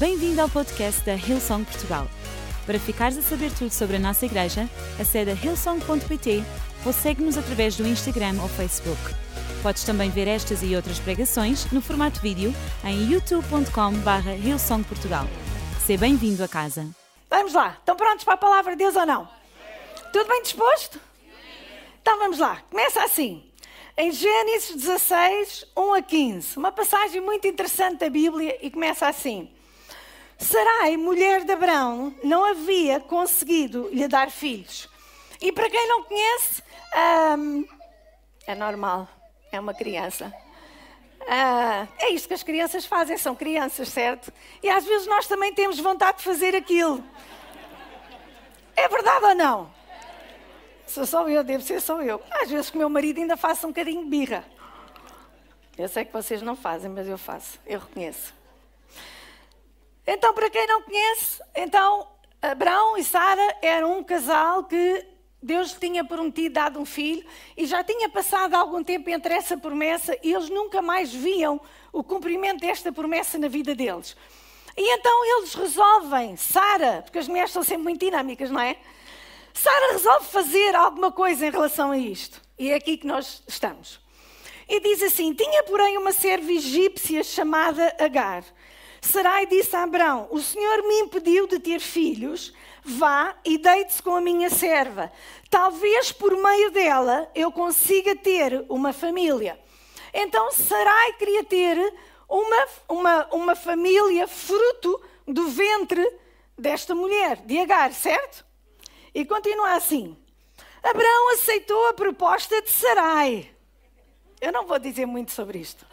Bem-vindo ao podcast da Hillsong Portugal. Para ficares a saber tudo sobre a nossa igreja, acede a hillsong.pt ou segue-nos através do Instagram ou Facebook. Podes também ver estas e outras pregações no formato vídeo em youtube.com.br hillsongportugal. Seja bem-vindo a casa. Vamos lá, estão prontos para a palavra de Deus ou não? Tudo bem disposto? Então vamos lá, começa assim. Em Gênesis 16, 1 a 15, uma passagem muito interessante da Bíblia e começa assim. Sarai, mulher de Abraão, não havia conseguido lhe dar filhos. E para quem não conhece, é normal, é uma criança. Ah, é isto que as crianças fazem, são crianças, certo? E às vezes nós também temos vontade de fazer aquilo. É verdade ou não? Sou só eu, devo ser só eu. Às vezes que meu marido ainda faça um bocadinho de birra. Eu sei que vocês não fazem, mas eu faço, eu reconheço. Então, para quem não conhece, então Abraão e Sara eram um casal que Deus tinha prometido dado um filho e já tinha passado algum tempo entre essa promessa e eles nunca mais viam o cumprimento desta promessa na vida deles. E então eles resolvem, Sara, porque as mulheres são sempre muito dinâmicas, não é? Sara resolve fazer alguma coisa em relação a isto. E é aqui que nós estamos. E diz assim: Tinha, porém, uma serva egípcia chamada Agar. Sarai disse a Abraão: O Senhor me impediu de ter filhos. Vá e deite-se com a minha serva. Talvez por meio dela eu consiga ter uma família. Então Sarai queria ter uma, uma, uma família fruto do ventre desta mulher, de Agar, certo? E continua assim. Abraão aceitou a proposta de Sarai. Eu não vou dizer muito sobre isto.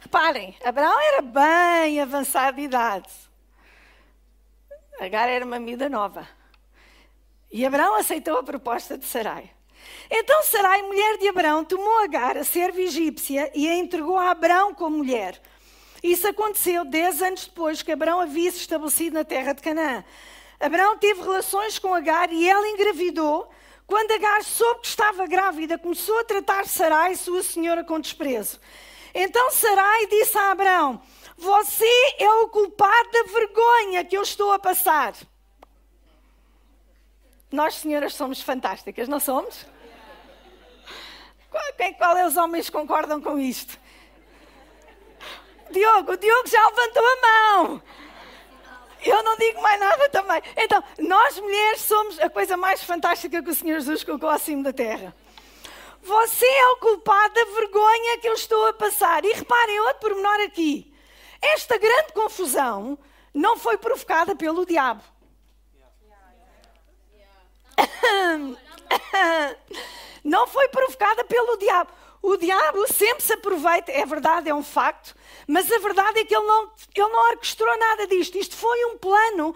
Reparem, Abraão era bem avançado de idade. Agar era uma vida nova. E Abraão aceitou a proposta de Sarai. Então Sarai, mulher de Abraão, tomou Agar, a serva egípcia, e a entregou a Abraão como mulher. Isso aconteceu dez anos depois que Abraão havia se estabelecido na terra de Canaã. Abraão teve relações com Agar e ela engravidou. Quando Agar soube que estava grávida, começou a tratar Sarai, sua senhora, com desprezo. Então Sarai disse a Abraão: Você é o culpado da vergonha que eu estou a passar. Nós, senhoras, somos fantásticas, não somos? Qual, qual é os homens que concordam com isto? Diogo, o Diogo já levantou a mão. Eu não digo mais nada também. Então, nós mulheres somos a coisa mais fantástica que o Senhor Jesus colocou acima da terra. Você é o culpado da vergonha que eu estou a passar. E reparem outro pormenor aqui. Esta grande confusão não foi provocada pelo diabo. Não foi provocada pelo diabo. O diabo sempre se aproveita, é verdade, é um facto, mas a verdade é que ele não, ele não orquestrou nada disto. Isto foi um plano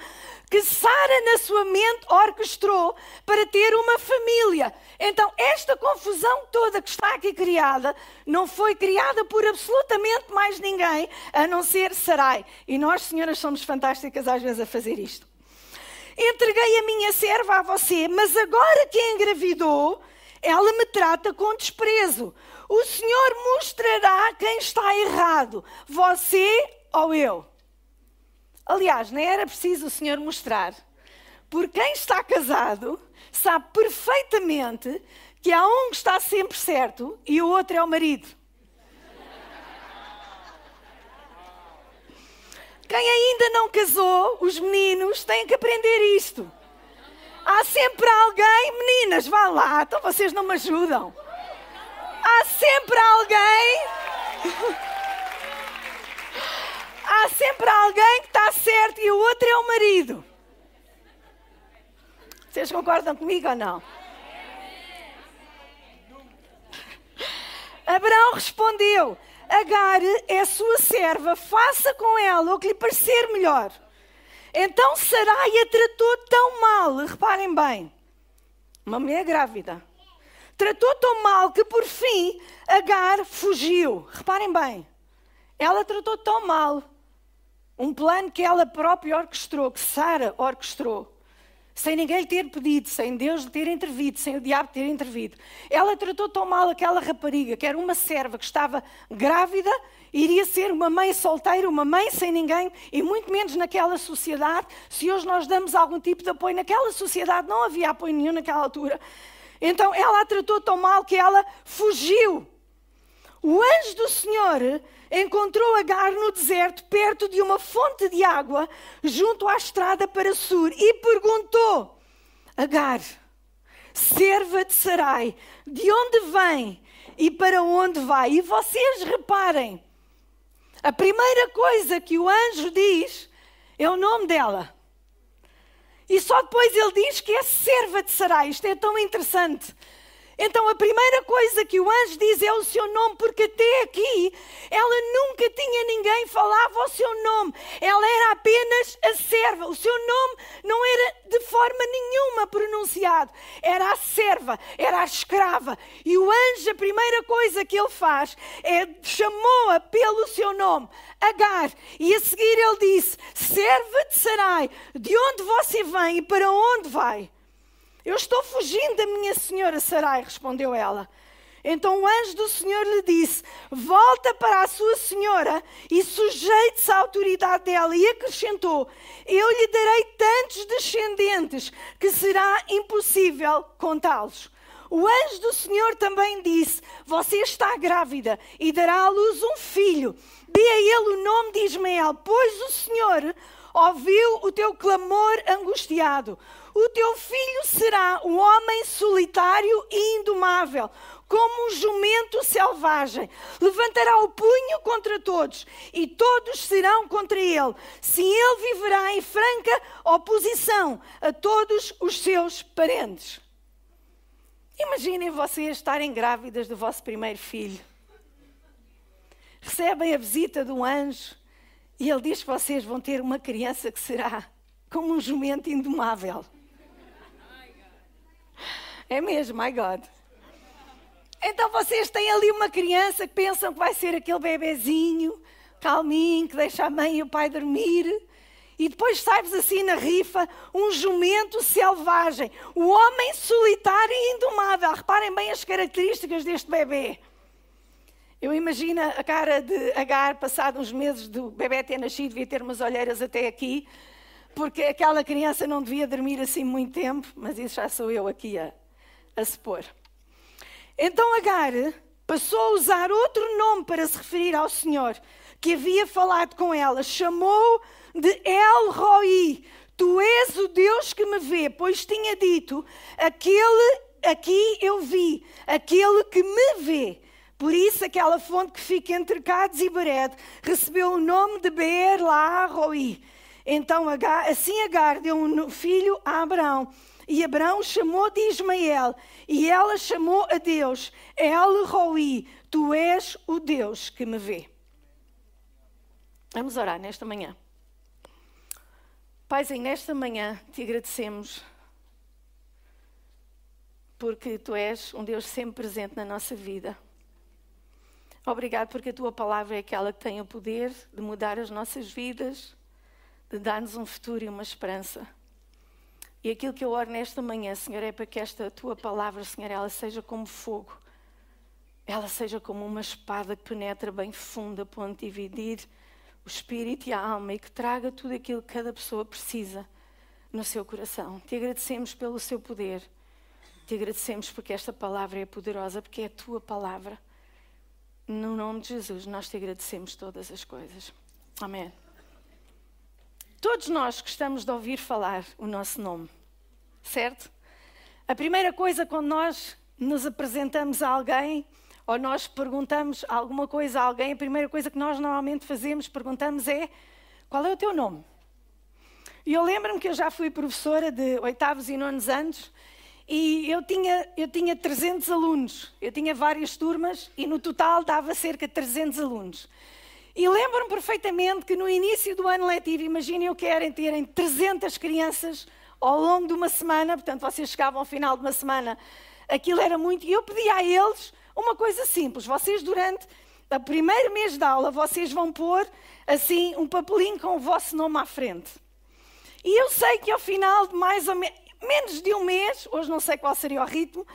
que Sara, na sua mente, orquestrou para ter uma família. Então, esta confusão toda que está aqui criada não foi criada por absolutamente mais ninguém a não ser Sarai. E nós, senhoras, somos fantásticas às vezes a fazer isto. Entreguei a minha serva a você, mas agora que engravidou, ela me trata com desprezo. O Senhor mostrará quem está errado, você ou eu. Aliás, nem era preciso o Senhor mostrar, porque quem está casado sabe perfeitamente que há um que está sempre certo e o outro é o marido. Quem ainda não casou, os meninos têm que aprender isto. Há sempre alguém, meninas, vá lá, então vocês não me ajudam. Há sempre alguém. Há sempre alguém que está certo e o outro é o marido. Vocês concordam comigo ou não? Abraão respondeu: Agar é sua serva, faça com ela o que lhe parecer melhor. Então Sarai a tratou tão mal, reparem bem, uma mulher grávida, tratou tão mal que por fim Agar fugiu. Reparem bem, ela tratou tão mal um plano que ela própria orquestrou, que Sara orquestrou. Sem ninguém lhe ter pedido, sem Deus lhe ter intervido, sem o diabo ter intervido. Ela tratou tão mal aquela rapariga, que era uma serva que estava grávida, iria ser uma mãe solteira, uma mãe sem ninguém, e muito menos naquela sociedade. Se hoje nós damos algum tipo de apoio, naquela sociedade não havia apoio nenhum naquela altura. Então ela a tratou tão mal que ela fugiu. O anjo do Senhor encontrou Agar no deserto, perto de uma fonte de água, junto à estrada para Sur, e perguntou: Agar, serva de Sarai, de onde vem e para onde vai? E vocês reparem, a primeira coisa que o anjo diz é o nome dela. E só depois ele diz que é serva de Sarai. Isto é tão interessante. Então a primeira coisa que o anjo diz é o seu nome, porque até aqui ela nunca tinha ninguém falava o seu nome. Ela era apenas a serva. O seu nome não era de forma nenhuma pronunciado. Era a serva, era a escrava. E o anjo, a primeira coisa que ele faz é chamou-a pelo seu nome, Agar. E a seguir ele disse: Serva de Sarai, de onde você vem e para onde vai? Eu estou fugindo da minha senhora Sarai, respondeu ela. Então o anjo do Senhor lhe disse: Volta para a sua senhora e sujeite-se à autoridade dela. E acrescentou: Eu lhe darei tantos descendentes que será impossível contá-los. O anjo do Senhor também disse: Você está grávida e dará à luz um filho. Dê a ele o nome de Ismael, pois o Senhor ouviu o teu clamor angustiado. O teu filho será um homem solitário e indomável, como um jumento selvagem. Levantará o punho contra todos e todos serão contra ele. Sim, ele viverá em franca oposição a todos os seus parentes. Imaginem vocês estarem grávidas do vosso primeiro filho. Recebem a visita de um anjo e ele diz que vocês vão ter uma criança que será como um jumento indomável. É mesmo, my God. Então vocês têm ali uma criança que pensam que vai ser aquele bebezinho, calminho, que deixa a mãe e o pai dormir. E depois sai-vos assim na rifa um jumento selvagem, o homem solitário e indomável. Reparem bem as características deste bebê. Eu imagino a cara de Agar, passado uns meses do bebê ter nascido, devia ter umas olheiras até aqui, porque aquela criança não devia dormir assim muito tempo, mas isso já sou eu aqui a, a se pôr. Então Agar passou a usar outro nome para se referir ao Senhor, que havia falado com ela. Chamou de El Roi. Tu és o Deus que me vê, pois tinha dito: aquele aqui eu vi, aquele que me vê. Por isso, aquela fonte que fica entre Cades e Bered recebeu o nome de Beer La Roi. Então, assim Agar deu um filho a Abraão. E Abraão chamou de Ismael, e ela chamou a Deus El Roi, tu és o Deus que me vê. Vamos orar nesta manhã. Paizinho, nesta manhã te agradecemos porque tu és um Deus sempre presente na nossa vida. Obrigado porque a tua palavra é aquela que tem o poder de mudar as nossas vidas, de dar-nos um futuro e uma esperança. E aquilo que eu oro nesta manhã, Senhor, é para que esta tua palavra, Senhor, ela seja como fogo. Ela seja como uma espada que penetra bem fundo a ponto de dividir o espírito e a alma e que traga tudo aquilo que cada pessoa precisa no seu coração. Te agradecemos pelo seu poder. Te agradecemos porque esta palavra é poderosa, porque é a tua palavra. No nome de Jesus, nós te agradecemos todas as coisas. Amém. Todos nós gostamos de ouvir falar o nosso nome, certo? A primeira coisa quando nós nos apresentamos a alguém ou nós perguntamos alguma coisa a alguém, a primeira coisa que nós normalmente fazemos, perguntamos é: qual é o teu nome? E eu lembro-me que eu já fui professora de oitavos e nonos anos e eu tinha, eu tinha 300 alunos. Eu tinha várias turmas e no total dava cerca de 300 alunos. E lembro-me perfeitamente que no início do ano letivo, imaginem o que era terem 300 crianças ao longo de uma semana, portanto, vocês chegavam ao final de uma semana, aquilo era muito, e eu pedia a eles uma coisa simples: vocês, durante o primeiro mês de aula, vocês vão pôr assim um papelinho com o vosso nome à frente. E eu sei que ao final de mais ou menos, menos de um mês, hoje não sei qual seria o ritmo,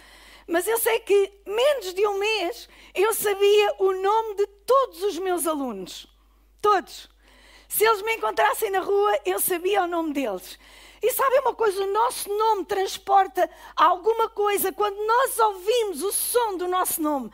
Mas eu sei que menos de um mês eu sabia o nome de todos os meus alunos. Todos. Se eles me encontrassem na rua, eu sabia o nome deles. E sabem uma coisa? O nosso nome transporta alguma coisa. Quando nós ouvimos o som do nosso nome,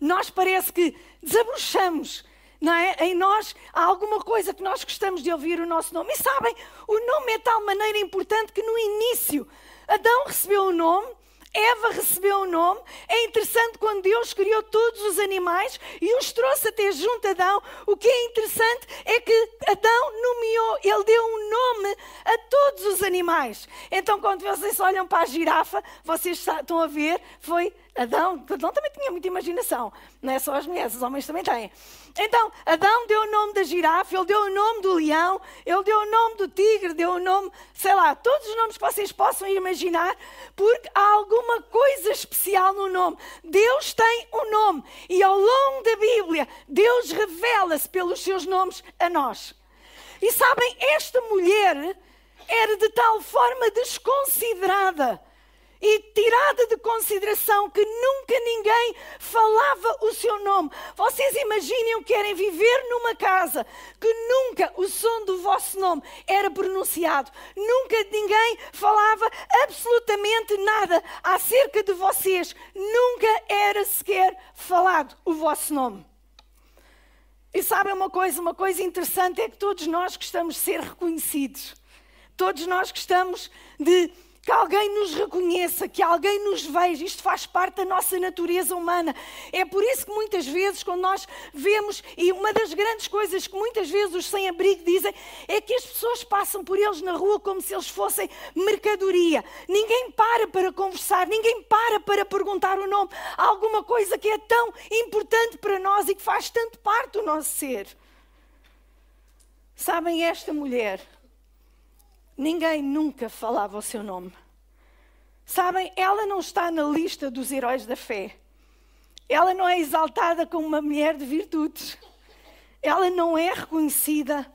nós parece que desabrochamos. Não é? Em nós há alguma coisa que nós gostamos de ouvir o nosso nome. E sabem, o nome é de tal maneira importante que no início Adão recebeu o nome Eva recebeu o nome. É interessante quando Deus criou todos os animais e os trouxe até junto a Adão. O que é interessante é que Adão nomeou, ele deu um nome a todos os animais. Então, quando vocês olham para a girafa, vocês estão a ver, foi Adão. Adão também tinha muita imaginação, não é só as mulheres, os homens também têm. Então, Adão deu o nome da girafa, ele deu o nome do leão, ele deu o nome do tigre, deu o nome, sei lá, todos os nomes que vocês possam imaginar, porque há alguma coisa especial no nome. Deus tem um nome e ao longo da Bíblia, Deus revela-se pelos seus nomes a nós. E sabem, esta mulher era de tal forma desconsiderada e tirada de consideração que nunca ninguém falava o seu nome. Vocês imaginem o que querem viver numa casa que nunca o som do vosso nome era pronunciado, nunca ninguém falava absolutamente nada acerca de vocês, nunca era sequer falado o vosso nome. E sabem uma coisa, uma coisa interessante é que todos nós gostamos de ser reconhecidos. Todos nós gostamos de que alguém nos reconheça, que alguém nos veja. Isto faz parte da nossa natureza humana. É por isso que muitas vezes, quando nós vemos, e uma das grandes coisas que muitas vezes os sem-abrigo dizem, é que as pessoas passam por eles na rua como se eles fossem mercadoria. Ninguém para para conversar, ninguém para para perguntar o nome. Há alguma coisa que é tão importante para nós e que faz tanto parte do nosso ser. Sabem, esta mulher Ninguém nunca falava o seu nome. Sabem, ela não está na lista dos heróis da fé. Ela não é exaltada como uma mulher de virtudes. Ela não é reconhecida.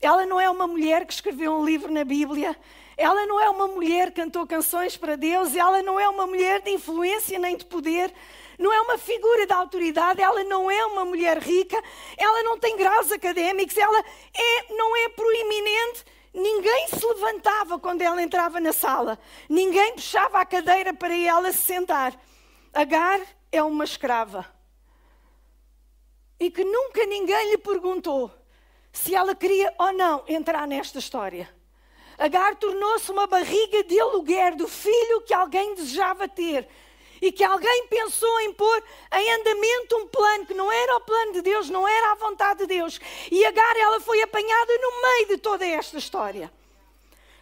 Ela não é uma mulher que escreveu um livro na Bíblia. Ela não é uma mulher que cantou canções para Deus. Ela não é uma mulher de influência nem de poder. Não é uma figura de autoridade. Ela não é uma mulher rica. Ela não tem graus académicos. Ela é, não é proeminente Ninguém se levantava quando ela entrava na sala. Ninguém puxava a cadeira para ela se sentar. Agar é uma escrava. E que nunca ninguém lhe perguntou se ela queria ou não entrar nesta história. Agar tornou-se uma barriga de aluguer do filho que alguém desejava ter e que alguém pensou em pôr em andamento um plano que não era o plano de Deus, não era a vontade de Deus. E Agar, ela foi apanhada no meio de toda esta história.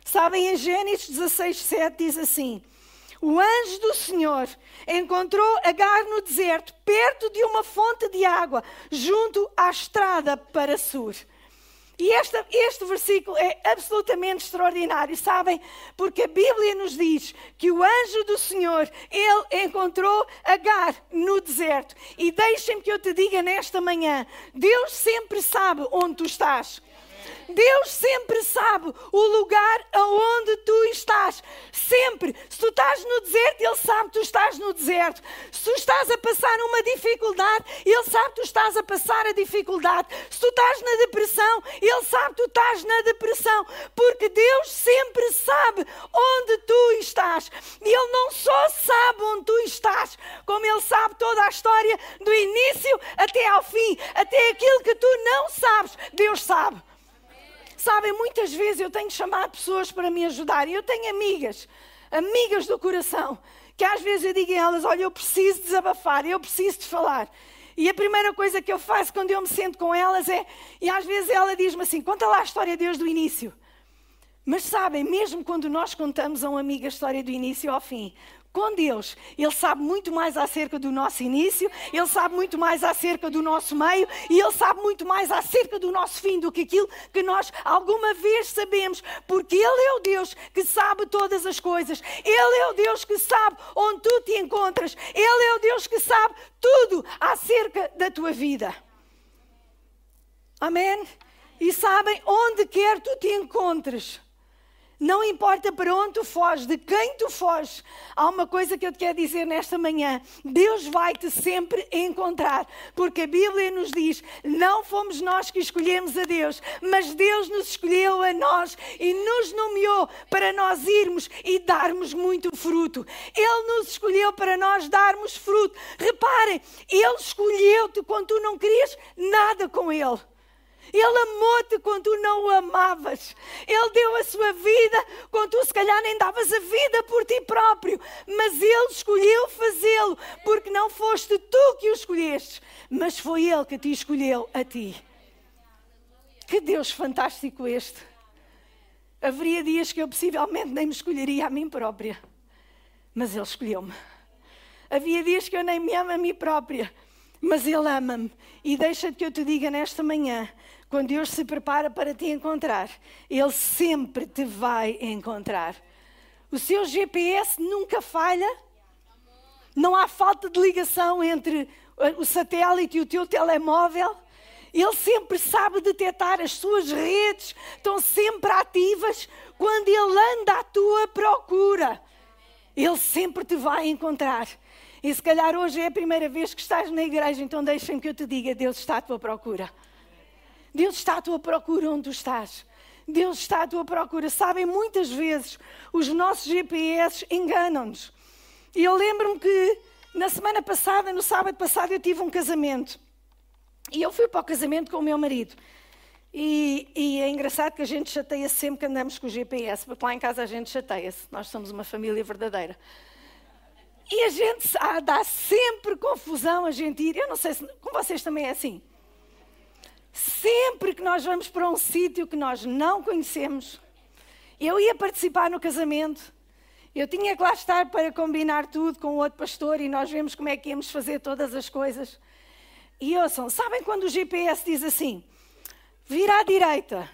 Sabem, em Gênesis 16, 7 diz assim: O anjo do Senhor encontrou Agar no deserto, perto de uma fonte de água, junto à estrada para Sur. E esta, este versículo é absolutamente extraordinário, sabem? Porque a Bíblia nos diz que o anjo do Senhor, ele encontrou Agar no deserto. E deixem-me que eu te diga nesta manhã: Deus sempre sabe onde tu estás. Deus sempre sabe o lugar aonde tu estás. Sempre. Se tu estás no deserto, Ele sabe que tu estás no deserto. Se tu estás a passar uma dificuldade, Ele sabe que tu estás a passar a dificuldade. Se tu estás na depressão, Ele sabe que tu estás na depressão. Porque Deus sempre sabe onde tu estás. E Ele não só sabe onde tu estás, como Ele sabe toda a história do início até ao fim. Até aquilo que tu não sabes, Deus sabe. Sabem, muitas vezes eu tenho chamado pessoas para me ajudar e eu tenho amigas, amigas do coração, que às vezes eu digo a elas: Olha, eu preciso desabafar, eu preciso de falar. E a primeira coisa que eu faço quando eu me sento com elas é, e às vezes ela diz-me assim: Conta lá a história desde o início. Mas sabem, mesmo quando nós contamos a um amigo a história do início ao fim, com Deus. Ele sabe muito mais acerca do nosso início, ele sabe muito mais acerca do nosso meio e ele sabe muito mais acerca do nosso fim do que aquilo que nós alguma vez sabemos, porque ele é o Deus que sabe todas as coisas. Ele é o Deus que sabe onde tu te encontras. Ele é o Deus que sabe tudo acerca da tua vida. Amém? E sabem onde quer tu te encontres. Não importa para onde tu foges, de quem tu foges, há uma coisa que eu te quero dizer nesta manhã: Deus vai te sempre encontrar, porque a Bíblia nos diz: não fomos nós que escolhemos a Deus, mas Deus nos escolheu a nós e nos nomeou para nós irmos e darmos muito fruto. Ele nos escolheu para nós darmos fruto. Reparem, Ele escolheu-te quando tu não querias nada com Ele. Ele amou-te quando tu não o amavas. Ele deu a sua vida quando tu, se calhar, nem davas a vida por ti próprio. Mas Ele escolheu fazê-lo, porque não foste tu que o escolheste, mas foi Ele que te escolheu a ti. Que Deus fantástico este! Haveria dias que eu possivelmente nem me escolheria a mim própria, mas Ele escolheu-me. Havia dias que eu nem me amo a mim própria, mas Ele ama-me. E deixa que eu te diga nesta manhã: quando Deus se prepara para te encontrar, Ele sempre te vai encontrar. O seu GPS nunca falha. Não há falta de ligação entre o satélite e o teu telemóvel. Ele sempre sabe detectar as suas redes, estão sempre ativas quando ele anda à tua procura. Ele sempre te vai encontrar. E se calhar hoje é a primeira vez que estás na igreja, então deixa-me que eu te diga: Deus está à tua procura. Deus está à tua procura onde tu estás. Deus está à tua procura. Sabem, muitas vezes os nossos GPS enganam-nos. E eu lembro-me que na semana passada, no sábado passado, eu tive um casamento. E eu fui para o casamento com o meu marido. E, e é engraçado que a gente chateia -se sempre que andamos com o GPS, porque lá em casa a gente chateia-se. Nós somos uma família verdadeira. E a gente ah, dá sempre confusão a gente ir. Eu não sei se com vocês também é assim. Sempre que nós vamos para um sítio que nós não conhecemos, eu ia participar no casamento, eu tinha que lá estar para combinar tudo com o outro pastor e nós vemos como é que íamos fazer todas as coisas. E ouçam, sabem quando o GPS diz assim, vira à direita,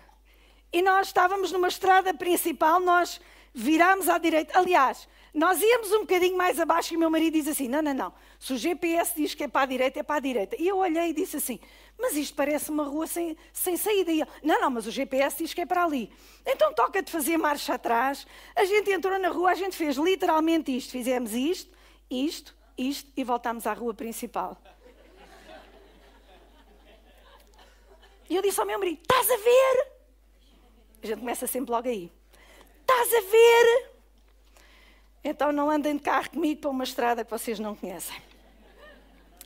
e nós estávamos numa estrada principal, nós virámos à direita. Aliás, nós íamos um bocadinho mais abaixo e o meu marido diz assim: não, não, não, se o GPS diz que é para a direita, é para a direita. E eu olhei e disse assim: mas isto parece uma rua sem, sem saída. E ele, não, não, mas o GPS diz que é para ali. Então toca de fazer marcha atrás. A gente entrou na rua, a gente fez literalmente isto. Fizemos isto, isto, isto e voltámos à rua principal. E eu disse ao meu marido: estás a ver? A gente começa sempre logo aí. Estás a ver? Então não andem de carro comigo para uma estrada que vocês não conhecem.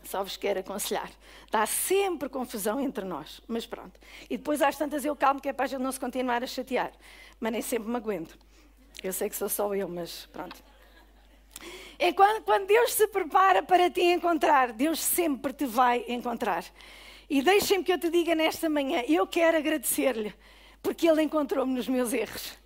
Só vos quero aconselhar. Dá sempre confusão entre nós, mas pronto. E depois às tantas eu calmo que é para a gente não se continuar a chatear. Mas nem sempre me aguento. Eu sei que sou só eu, mas pronto. É quando, Deus se prepara para te encontrar, Deus sempre te vai encontrar. E deixem-me que eu te diga nesta manhã, eu quero agradecer-lhe, porque Ele encontrou-me nos meus erros.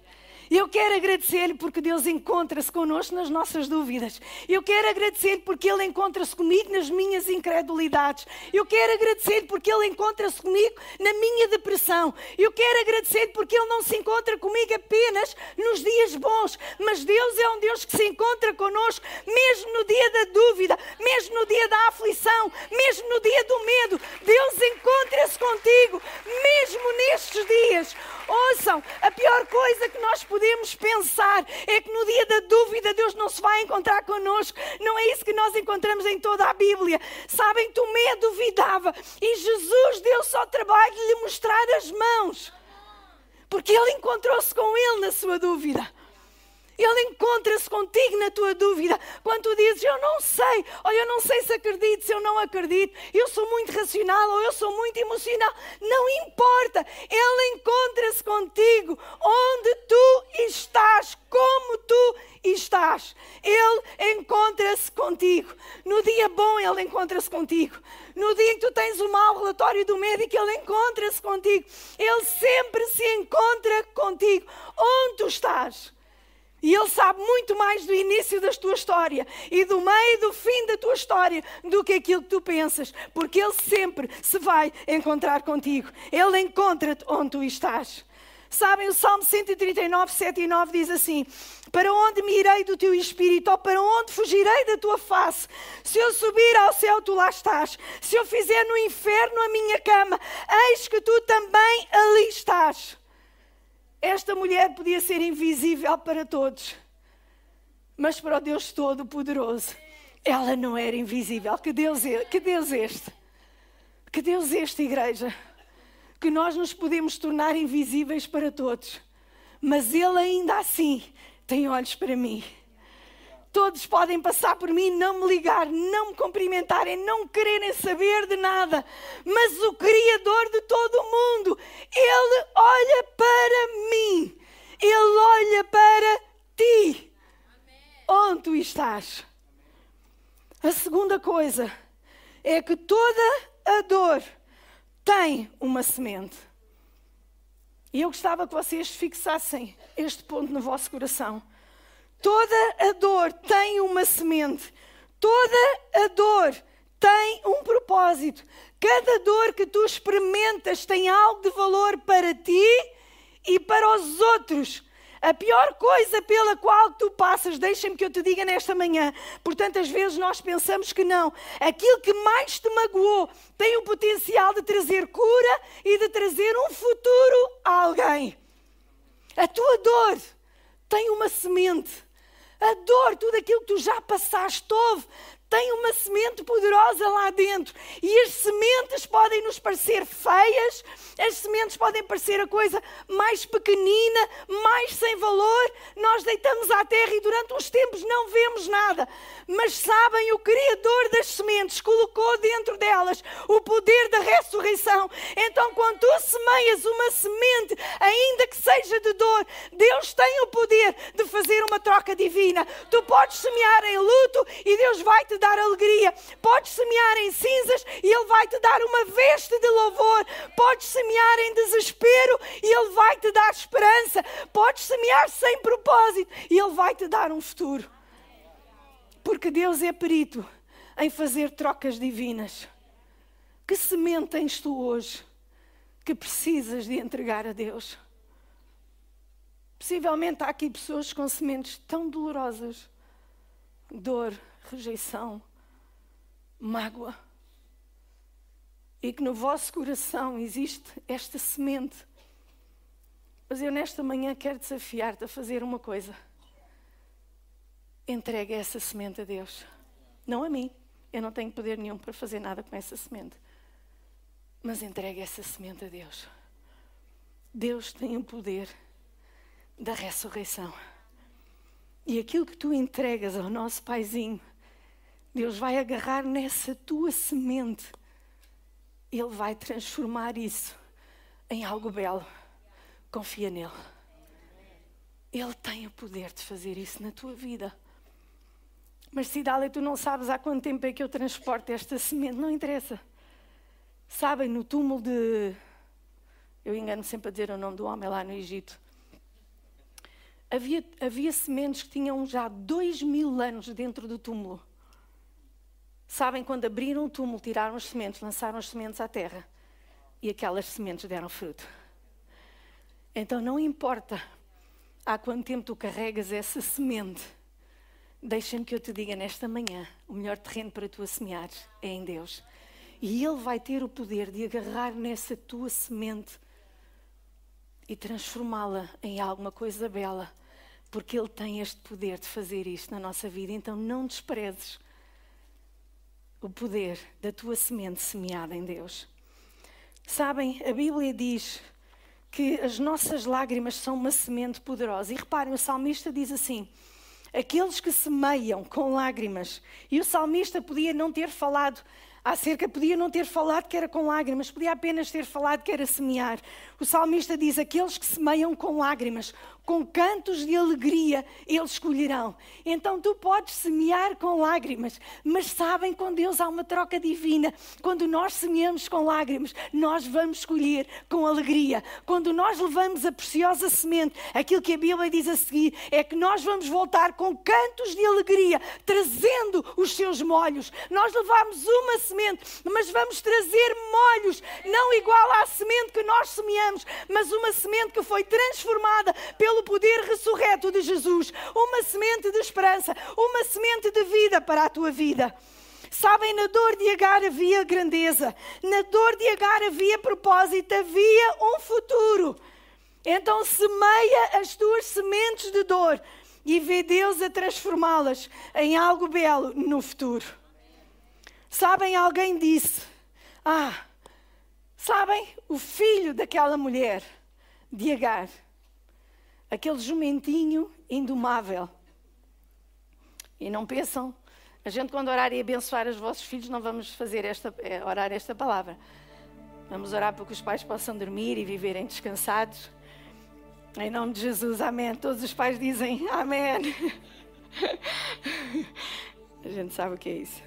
Eu quero agradecer-lhe porque Deus encontra-se connosco nas nossas dúvidas. Eu quero agradecer-lhe porque Ele encontra-se comigo nas minhas incredulidades. Eu quero agradecer-lhe porque Ele encontra-se comigo na minha depressão. Eu quero agradecer-lhe porque Ele não se encontra comigo apenas nos dias bons, mas Deus é um Deus que se encontra connosco mesmo no dia da dúvida, mesmo no dia da aflição, mesmo no dia do medo. Deus encontra-se contigo mesmo nestes dias. Ouçam, a pior coisa que nós podemos pensar é que no dia da dúvida Deus não se vai encontrar connosco. Não é isso que nós encontramos em toda a Bíblia. Sabem, Tomé duvidava e Jesus deu só trabalho de lhe mostrar as mãos. Porque ele encontrou-se com ele na sua dúvida. Ele encontra-se contigo na tua dúvida. Quando tu dizes, eu não sei, ou eu não sei se acredito, se eu não acredito, eu sou muito racional ou eu sou muito emocional. Não importa. Ele encontra-se contigo onde tu estás, como tu estás. Ele encontra-se contigo. No dia bom, ele encontra-se contigo. No dia em que tu tens o mau relatório do médico, ele encontra-se contigo. Ele sempre se encontra contigo. Onde tu estás? E Ele sabe muito mais do início da tua história e do meio e do fim da tua história do que aquilo que tu pensas, porque Ele sempre se vai encontrar contigo. Ele encontra-te onde tu estás. Sabem, o Salmo 139, 7 e 9 diz assim: Para onde me irei do teu espírito, ou para onde fugirei da tua face? Se eu subir ao céu, tu lá estás. Se eu fizer no inferno a minha cama, eis que tu também ali estás. Esta mulher podia ser invisível para todos, mas para o Deus Todo-Poderoso, ela não era invisível. Que Deus, é, que Deus este? Que Deus este, igreja? Que nós nos podemos tornar invisíveis para todos, mas Ele ainda assim tem olhos para mim. Todos podem passar por mim, não me ligar, não me cumprimentarem, não quererem saber de nada. Mas o Criador de todo o mundo, Ele olha para mim. Ele olha para ti. Onde tu estás? A segunda coisa é que toda a dor tem uma semente. E eu gostava que vocês fixassem este ponto no vosso coração. Toda a dor tem uma semente. Toda a dor tem um propósito. Cada dor que tu experimentas tem algo de valor para ti e para os outros. A pior coisa pela qual tu passas, deixa-me que eu te diga nesta manhã, por tantas vezes nós pensamos que não. Aquilo que mais te magoou tem o potencial de trazer cura e de trazer um futuro a alguém. A tua dor tem uma semente a dor, tudo aquilo que tu já passaste, houve, tem uma semente poderosa lá dentro. E as sementes podem nos parecer feias, as sementes podem parecer a coisa mais pequenina, mais sem valor. Nós deitamos à terra e durante uns tempos não vemos nada. Mas sabem, o Criador das sementes colocou dentro delas o poder da ressurreição. Então, quando tu semeias uma semente, ainda que seja de dor, Deus tem o poder de fazer uma troca divina. Tu podes semear em luto e Deus vai te dar alegria. Podes semear em cinzas e Ele vai te dar uma veste de louvor. Podes semear em desespero e Ele vai te dar esperança. Podes semear sem propósito e Ele vai te dar um futuro. Porque Deus é perito em fazer trocas divinas. Que semente tens tu hoje que precisas de entregar a Deus? Possivelmente há aqui pessoas com sementes tão dolorosas dor, rejeição, mágoa. E que no vosso coração existe esta semente. Mas eu nesta manhã quero desafiar-te a fazer uma coisa. Entregue essa semente a Deus. Não a mim. Eu não tenho poder nenhum para fazer nada com essa semente. Mas entregue essa semente a Deus. Deus tem o poder da ressurreição. E aquilo que tu entregas ao nosso paizinho Deus vai agarrar nessa tua semente. Ele vai transformar isso em algo belo. Confia nele. Ele tem o poder de fazer isso na tua vida. Mas Cidália, tu não sabes há quanto tempo é que eu transporto esta semente, não interessa. Sabem, no túmulo de. Eu engano sempre a dizer o nome do homem lá no Egito. Havia, havia sementes que tinham já dois mil anos dentro do túmulo. Sabem, quando abriram o túmulo, tiraram as sementes, lançaram as sementes à terra e aquelas sementes deram fruto. Então não importa há quanto tempo tu carregas essa semente, deixa-me que eu te diga nesta manhã: o melhor terreno para tu semear é em Deus. E Ele vai ter o poder de agarrar nessa tua semente e transformá-la em alguma coisa bela, porque Ele tem este poder de fazer isto na nossa vida. Então não desprezes o poder da tua semente semeada em Deus. Sabem, a Bíblia diz que as nossas lágrimas são uma semente poderosa. E reparem, o salmista diz assim: aqueles que semeiam com lágrimas. E o salmista podia não ter falado acerca, podia não ter falado que era com lágrimas, podia apenas ter falado que era semear. O salmista diz: aqueles que semeiam com lágrimas, com cantos de alegria eles escolherão. Então tu podes semear com lágrimas, mas sabem, com Deus há uma troca divina. Quando nós semeamos com lágrimas, nós vamos escolher com alegria. Quando nós levamos a preciosa semente, aquilo que a Bíblia diz a seguir é que nós vamos voltar com cantos de alegria, trazendo os seus molhos. Nós levamos uma semente, mas vamos trazer molhos, não igual à semente que nós semeamos, mas uma semente que foi transformada pelo pelo poder ressurreto de Jesus, uma semente de esperança, uma semente de vida para a tua vida. Sabem, na dor de Agar havia grandeza, na dor de Agar havia propósito, havia um futuro. Então semeia as tuas sementes de dor e vê Deus a transformá-las em algo belo no futuro. Sabem, alguém disse: Ah, sabem, o filho daquela mulher, de Agar, aquele jumentinho indomável. E não pensam, a gente quando orar e abençoar os vossos filhos, não vamos fazer esta, é, orar esta palavra. Vamos orar para que os pais possam dormir e viverem descansados. Em nome de Jesus, amém. Todos os pais dizem amém. A gente sabe o que é isso.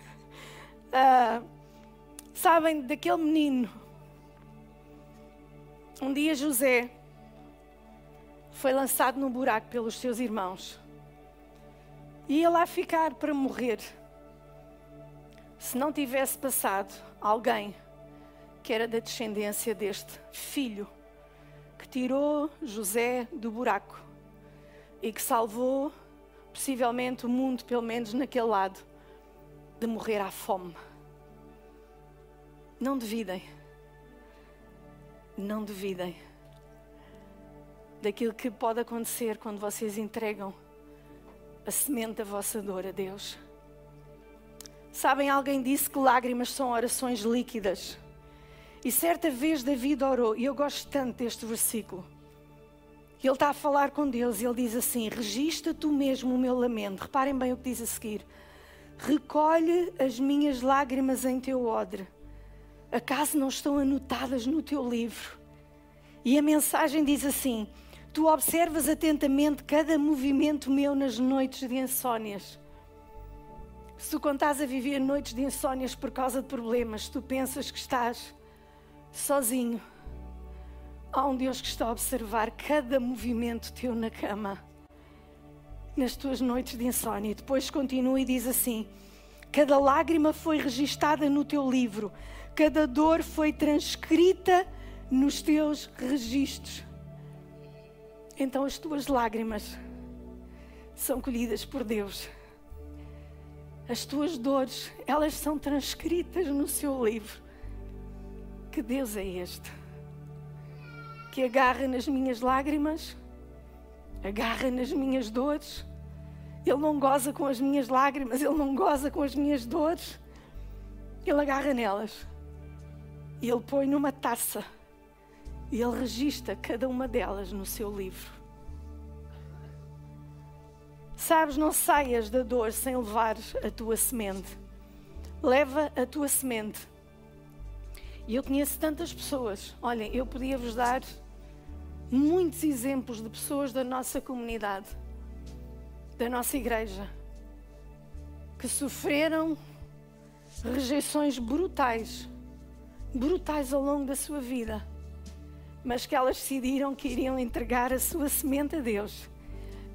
Uh, sabem daquele menino? Um dia José foi lançado num buraco pelos seus irmãos. Ia lá ficar para morrer. Se não tivesse passado alguém que era da descendência deste filho que tirou José do buraco e que salvou, possivelmente, o mundo, pelo menos naquele lado, de morrer à fome. Não duvidem. Não duvidem daquilo que pode acontecer quando vocês entregam a semente da vossa dor a Deus. Sabem, alguém disse que lágrimas são orações líquidas. E certa vez David orou, e eu gosto tanto deste versículo. Ele está a falar com Deus e ele diz assim: Registra tu mesmo o meu lamento. Reparem bem o que diz a seguir: Recolhe as minhas lágrimas em teu odre. Acaso não estão anotadas no teu livro? E a mensagem diz assim: Tu observas atentamente cada movimento meu nas noites de insónias. Se tu contas a viver noites de insónias por causa de problemas, tu pensas que estás sozinho. Há um Deus que está a observar cada movimento teu na cama, nas tuas noites de insónia. E depois continua e diz assim: Cada lágrima foi registada no teu livro, cada dor foi transcrita nos teus registros. Então as tuas lágrimas são colhidas por Deus. As tuas dores, elas são transcritas no seu livro. Que Deus é este? Que agarra nas minhas lágrimas, agarra nas minhas dores. Ele não goza com as minhas lágrimas, ele não goza com as minhas dores. Ele agarra nelas e ele põe numa taça e ele registra cada uma delas no seu livro. Sabes, não saias da dor sem levar a tua semente. Leva a tua semente e eu conheço tantas pessoas. Olhem, eu podia vos dar muitos exemplos de pessoas da nossa comunidade, da nossa igreja, que sofreram rejeições brutais, brutais ao longo da sua vida, mas que elas decidiram que iriam entregar a sua semente a Deus.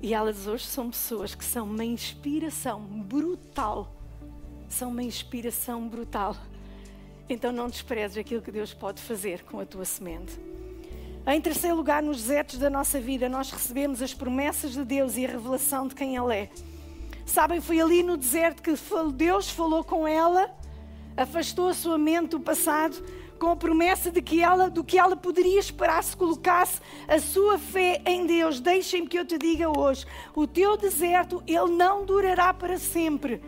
E elas hoje são pessoas que são uma inspiração brutal. São uma inspiração brutal. Então não desprezes aquilo que Deus pode fazer com a tua semente. Em terceiro lugar, nos desertos da nossa vida, nós recebemos as promessas de Deus e a revelação de quem Ele é. Sabem, foi ali no deserto que Deus falou com ela, afastou a sua mente do passado, com a promessa de que ela, do que ela poderia esperar se colocasse a sua fé em Deus. Deixem-me que eu te diga hoje: o teu deserto, ele não durará para sempre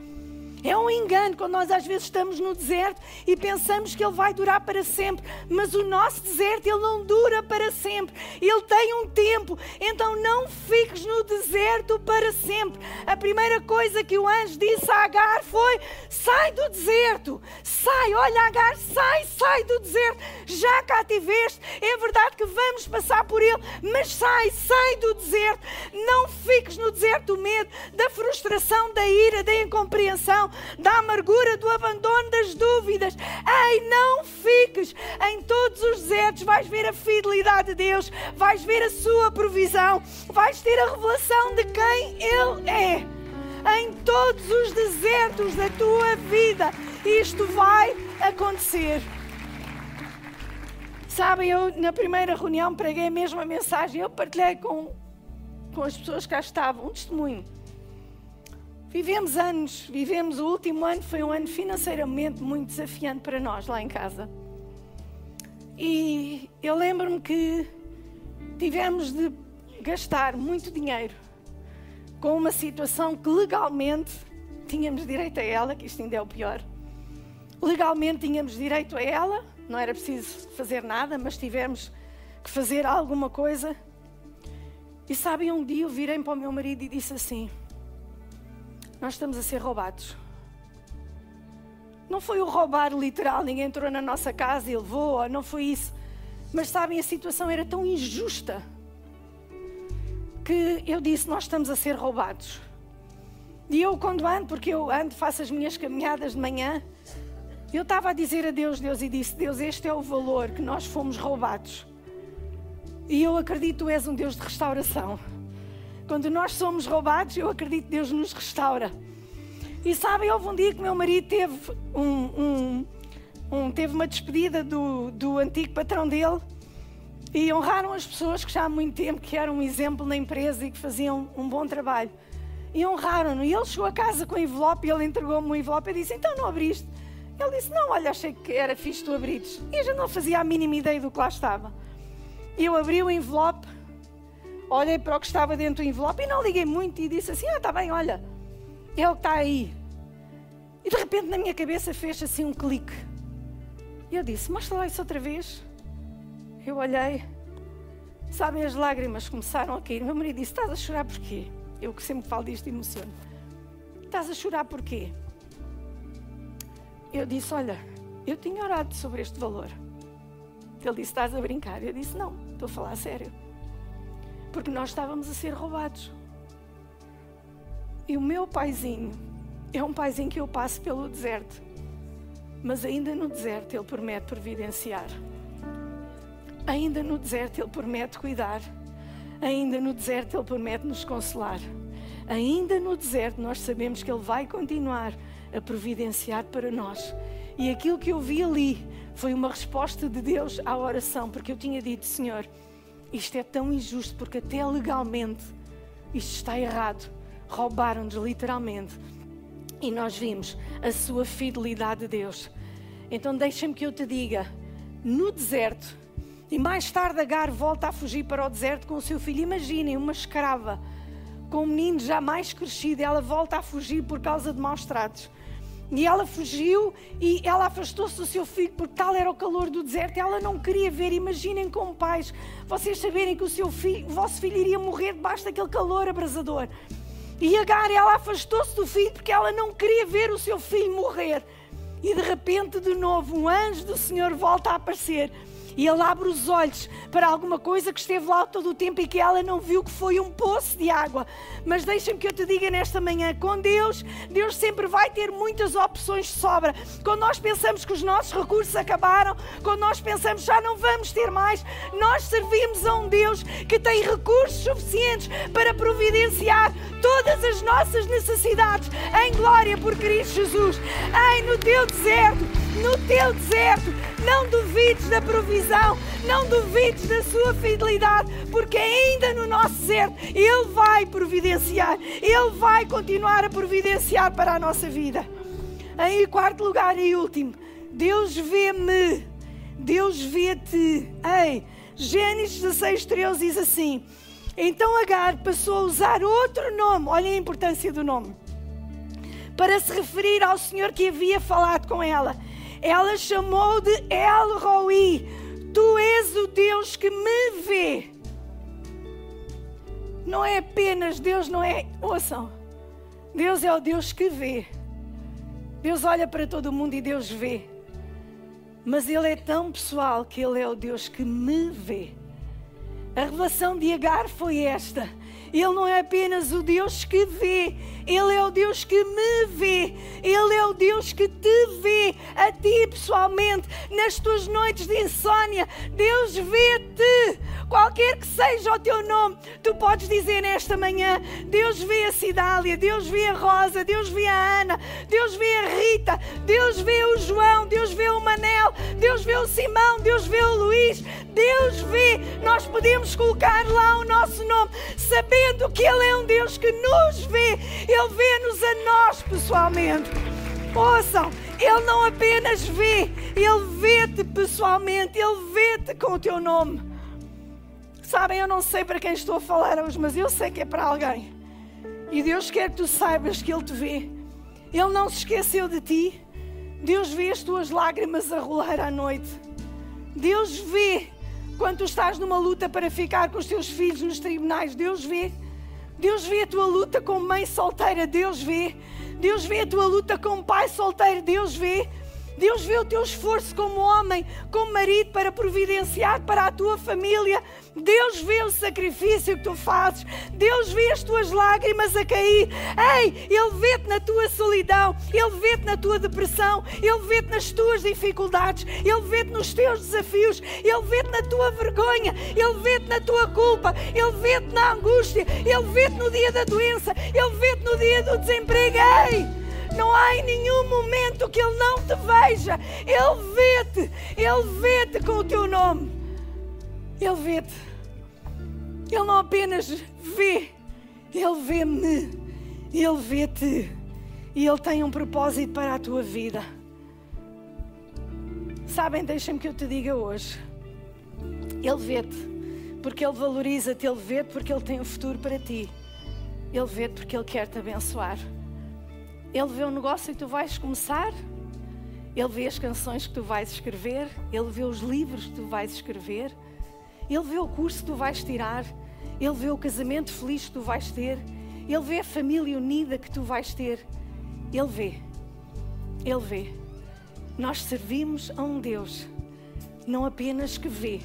é um engano quando nós às vezes estamos no deserto e pensamos que ele vai durar para sempre, mas o nosso deserto ele não dura para sempre. Ele tem um tempo, então não fiques no deserto para sempre. A primeira coisa que o anjo disse a Agar foi: sai do deserto, sai, olha Agar, sai, sai do deserto. Já cá tiveste, é verdade que vamos passar por ele, mas sai, sai do deserto. Não fiques no deserto do medo, da frustração, da ira, da incompreensão da amargura, do abandono, das dúvidas. Ei, não fiques em todos os desertos. Vais ver a fidelidade de Deus, vais ver a sua provisão, vais ter a revelação de quem Ele é. Em todos os desertos da tua vida, isto vai acontecer. Sabem, eu na primeira reunião preguei a mesma mensagem, eu partilhei com, com as pessoas que cá estavam, um testemunho. Vivemos anos, vivemos o último ano, foi um ano financeiramente muito desafiante para nós lá em casa. E eu lembro-me que tivemos de gastar muito dinheiro com uma situação que legalmente tínhamos direito a ela, que isto ainda é o pior. Legalmente tínhamos direito a ela, não era preciso fazer nada, mas tivemos que fazer alguma coisa. E sabem, um dia eu virei para o meu marido e disse assim: Nós estamos a ser roubados. Não foi o roubar literal, ninguém entrou na nossa casa e levou, não foi isso. Mas sabem, a situação era tão injusta que eu disse: Nós estamos a ser roubados. E eu, quando ando, porque eu ando, faço as minhas caminhadas de manhã, eu estava a dizer a Deus, Deus, e disse: Deus, este é o valor que nós fomos roubados. E eu acredito tu és um Deus de restauração. Quando nós somos roubados, eu acredito que Deus nos restaura. E sabem, houve um dia que meu marido teve, um, um, um, teve uma despedida do, do antigo patrão dele e honraram as pessoas que já há muito tempo que eram um exemplo na empresa e que faziam um bom trabalho. E honraram-no. E ele chegou a casa com o envelope e ele entregou-me um envelope e disse: Então não abriste? Ele disse: Não, olha, achei que era fixe tu abrires. E eu já não fazia a mínima ideia do que lá estava. E eu abri o envelope, olhei para o que estava dentro do envelope e não liguei muito e disse assim: Ah, está bem, olha, é o que está aí. E de repente na minha cabeça fez assim um clique. E eu disse: Mostra lá isso outra vez. Eu olhei, sabem, as lágrimas começaram a cair. Meu marido disse: Estás a chorar porquê? Eu que sempre falo disto emociono. Estás a chorar porquê? Eu disse: Olha, eu tinha orado sobre este valor. Ele disse: Estás a brincar? Eu disse: Não, estou a falar a sério. Porque nós estávamos a ser roubados. E o meu paizinho é um paizinho que eu passo pelo deserto. Mas ainda no deserto ele promete providenciar. Ainda no deserto ele promete cuidar. Ainda no deserto ele promete nos consolar. Ainda no deserto nós sabemos que ele vai continuar a providenciar para nós. E aquilo que eu vi ali foi uma resposta de Deus à oração, porque eu tinha dito, Senhor, isto é tão injusto, porque até legalmente isto está errado. Roubaram-nos literalmente. E nós vimos a sua fidelidade de Deus. Então deixa-me que eu te diga, no deserto, e mais tarde Agar volta a fugir para o deserto com o seu filho. Imaginem uma escrava com um menino já mais crescido, ela volta a fugir por causa de maus tratos. E ela fugiu e ela afastou-se do seu filho porque tal era o calor do deserto. Ela não queria ver. Imaginem como pais, vocês saberem que o seu filho, o vosso filho iria morrer debaixo daquele calor abrasador. E Agar, ela afastou-se do filho porque ela não queria ver o seu filho morrer. E de repente, de novo, um anjo do Senhor volta a aparecer e ele abre os olhos para alguma coisa que esteve lá todo o tempo e que ela não viu que foi um poço de água. Mas deixa-me que eu te diga nesta manhã: com Deus, Deus sempre vai ter muitas opções de sobra. Quando nós pensamos que os nossos recursos acabaram, quando nós pensamos já não vamos ter mais, nós servimos a um Deus que tem recursos suficientes para providenciar todas as nossas necessidades em glória por Cristo Jesus. Ei, no teu deserto, no teu deserto, não duvides da provisão, não duvides da sua fidelidade, porque ainda no nosso deserto Ele vai providenciar, Ele vai continuar a providenciar para a nossa vida. Em quarto lugar e último, Deus vê-me, Deus vê-te. Ei, Gênesis 16, 13 diz assim: Então Agar passou a usar outro nome, olhem a importância do nome, para se referir ao Senhor que havia falado com ela. Ela chamou de El Roi. Tu és o Deus que me vê. Não é apenas Deus, não é. Ouçam. Deus é o Deus que vê. Deus olha para todo mundo e Deus vê. Mas Ele é tão pessoal que Ele é o Deus que me vê. A revelação de Agar foi esta. Ele não é apenas o Deus que vê, Ele é o Deus que me vê, Ele é o Deus que te vê, a ti pessoalmente, nas tuas noites de insônia. Deus vê-te, qualquer que seja o teu nome, tu podes dizer nesta manhã: Deus vê a Cidália, Deus vê a Rosa, Deus vê a Ana, Deus vê a Rita, Deus vê o João, Deus vê o Manel, Deus vê o Simão, Deus vê o Luís, Deus vê. Nós podemos colocar lá o nosso nome, saber sabendo que Ele é um Deus que nos vê, Ele vê-nos a nós pessoalmente. Ouçam, Ele não apenas vê, Ele vê-te pessoalmente, Ele vê-te com o teu nome. Sabem, eu não sei para quem estou a falar hoje, mas eu sei que é para alguém. E Deus quer que tu saibas que Ele te vê. Ele não se esqueceu de ti. Deus vê as tuas lágrimas a rolar à noite. Deus vê quando tu estás numa luta para ficar com os teus filhos nos tribunais. Deus vê. Deus vê a tua luta como mãe solteira. Deus vê. Deus vê a tua luta como pai solteiro. Deus vê. Deus vê o teu esforço como homem, como marido, para providenciar para a tua família. Deus vê o sacrifício que tu fazes. Deus vê as tuas lágrimas a cair. Ei, Ele vê-te na tua solidão. Ele vê-te na tua depressão. Ele vê-te nas tuas dificuldades. Ele vê-te nos teus desafios. Ele vê-te na tua vergonha. Ele vê-te na tua culpa. Ele vê-te na angústia. Ele vê-te no dia da doença. Ele vê-te no dia do desemprego. Ei! Não há em nenhum momento que Ele não te veja. Ele vê-te. Ele vê-te com o teu nome. Ele vê-te. Ele não apenas vê, Ele vê-me. Ele vê-te. E Ele tem um propósito para a tua vida. Sabem, deixem-me que eu te diga hoje. Ele vê-te porque Ele valoriza-te, Ele vê-te porque Ele tem um futuro para ti. Ele vê-te porque Ele quer te abençoar. Ele vê o negócio que tu vais começar, Ele vê as canções que tu vais escrever, Ele vê os livros que tu vais escrever, Ele vê o curso que tu vais tirar, Ele vê o casamento feliz que tu vais ter, Ele vê a família unida que tu vais ter. Ele vê, Ele vê. Nós servimos a um Deus, não apenas que vê,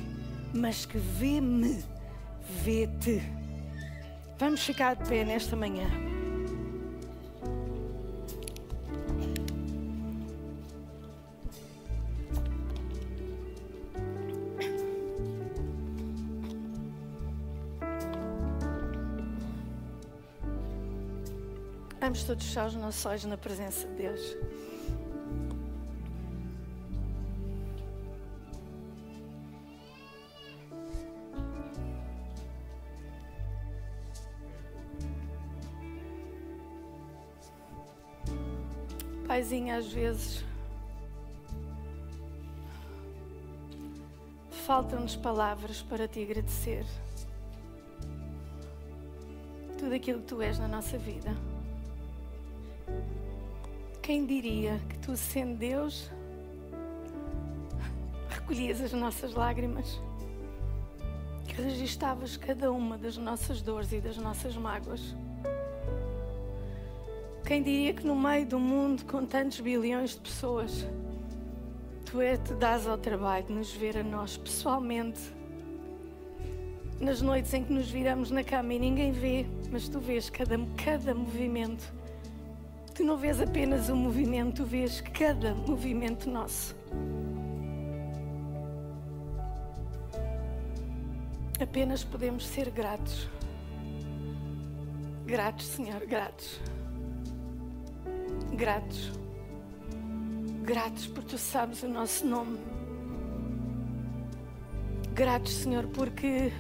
mas que vê-me, vê-te. Vamos ficar de pé nesta manhã. Vamos todos fechar os nossos olhos na presença de Deus. Paizinho, às vezes faltam-nos palavras para te agradecer tudo aquilo que tu és na nossa vida. Quem diria que tu, sendo Deus, recolhias as nossas lágrimas, que registavas cada uma das nossas dores e das nossas mágoas. Quem diria que no meio do mundo com tantos bilhões de pessoas, tu é te dás ao trabalho de nos ver a nós pessoalmente. Nas noites em que nos viramos na cama e ninguém vê, mas tu vês cada, cada movimento. Tu não vês apenas o movimento, tu vês cada movimento nosso. Apenas podemos ser gratos. Gratos, Senhor, gratos gratos. Gratos porque tu sabes o nosso nome. Gratos, Senhor, porque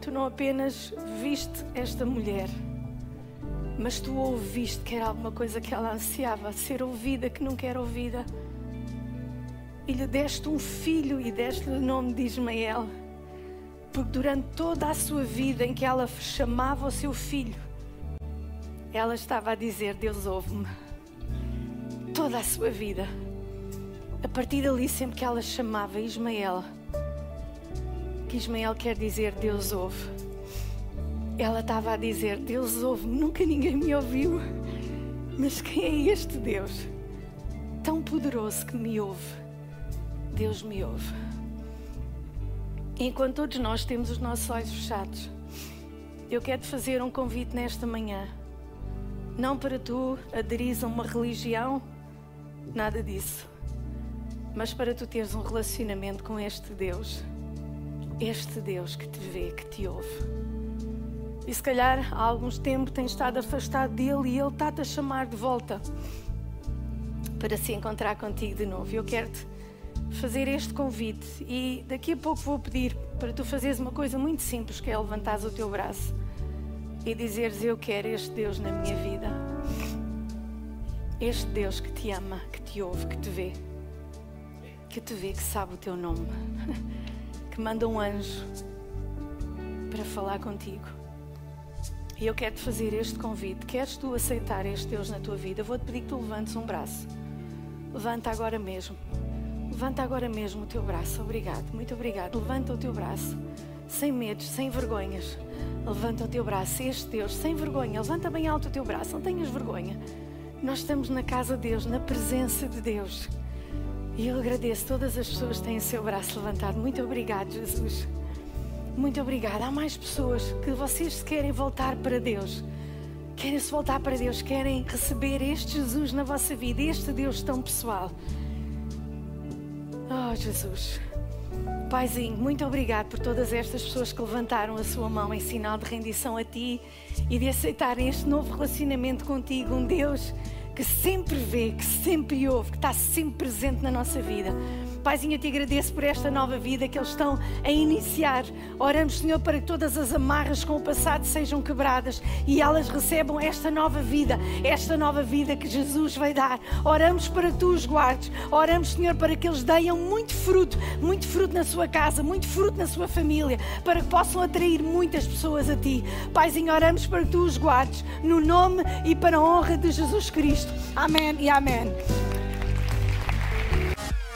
tu não apenas viste esta mulher, mas tu ouviste que era alguma coisa que ela ansiava, ser ouvida, que nunca era ouvida. E lhe deste um filho e deste-lhe o nome de Ismael. Porque durante toda a sua vida em que ela chamava o seu filho, ela estava a dizer: Deus ouve-me. Toda a sua vida. A partir dali, sempre que ela chamava Ismael, que Ismael quer dizer Deus ouve, ela estava a dizer: Deus ouve-me. Nunca ninguém me ouviu. Mas quem é este Deus? Tão poderoso que me ouve. Deus me ouve. Enquanto todos nós temos os nossos olhos fechados, eu quero te fazer um convite nesta manhã não para tu aderis a uma religião, nada disso. Mas para tu teres um relacionamento com este Deus. Este Deus que te vê, que te ouve. E se calhar há alguns tempos tens estado afastado dele e ele está-te a chamar de volta para se encontrar contigo de novo. Eu quero-te fazer este convite e daqui a pouco vou pedir para tu fazeres uma coisa muito simples, que é levantares o teu braço e dizeres: Eu quero este Deus na minha vida. Este Deus que te ama, que te ouve, que te vê, que te vê, que sabe o teu nome, que manda um anjo para falar contigo. E eu quero te fazer este convite. Queres tu aceitar este Deus na tua vida? Eu vou-te pedir que tu levantes um braço. Levanta agora mesmo. Levanta agora mesmo o teu braço. Obrigado, muito obrigado. Levanta o teu braço. Sem medos, sem vergonhas. Levanta o teu braço. Este Deus, sem vergonha. Levanta bem alto o teu braço. Não tenhas vergonha. Nós estamos na casa de Deus, na presença de Deus. E eu agradeço todas as pessoas que têm o seu braço levantado. Muito obrigado, Jesus. Muito obrigada. Há mais pessoas que vocês querem voltar para Deus. Querem se voltar para Deus, querem receber este Jesus na vossa vida, este Deus tão pessoal. Oh, Jesus. Paizinho, muito obrigado por todas estas pessoas que levantaram a sua mão em sinal de rendição a Ti e de aceitarem este novo relacionamento contigo, um Deus que sempre vê, que sempre ouve, que está sempre presente na nossa vida. Paizinho, eu te agradeço por esta nova vida que eles estão a iniciar. Oramos, Senhor, para que todas as amarras com o passado sejam quebradas e elas recebam esta nova vida, esta nova vida que Jesus vai dar. Oramos para que tu os guardes. Oramos, Senhor, para que eles deem muito fruto, muito fruto na sua casa, muito fruto na sua família, para que possam atrair muitas pessoas a ti. Paizinho, oramos para que tu os guardes, no nome e para a honra de Jesus Cristo. Amém e amém.